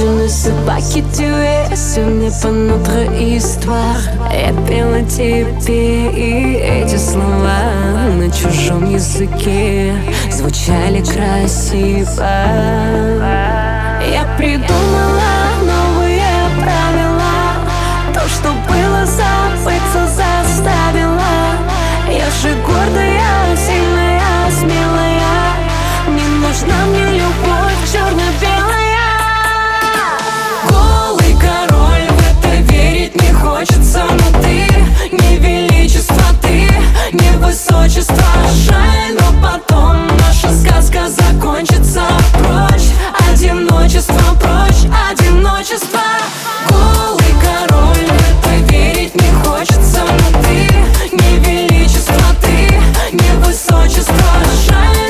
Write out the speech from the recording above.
je ne sais pas qui tu es, ce n'est pas notre histoire. Я пела тебе и эти слова на чужом языке звучали красиво. Я придумала одиночество, прочь одиночество Голый король, в это верить не хочется Но ты не величество, ты не высочество Жаль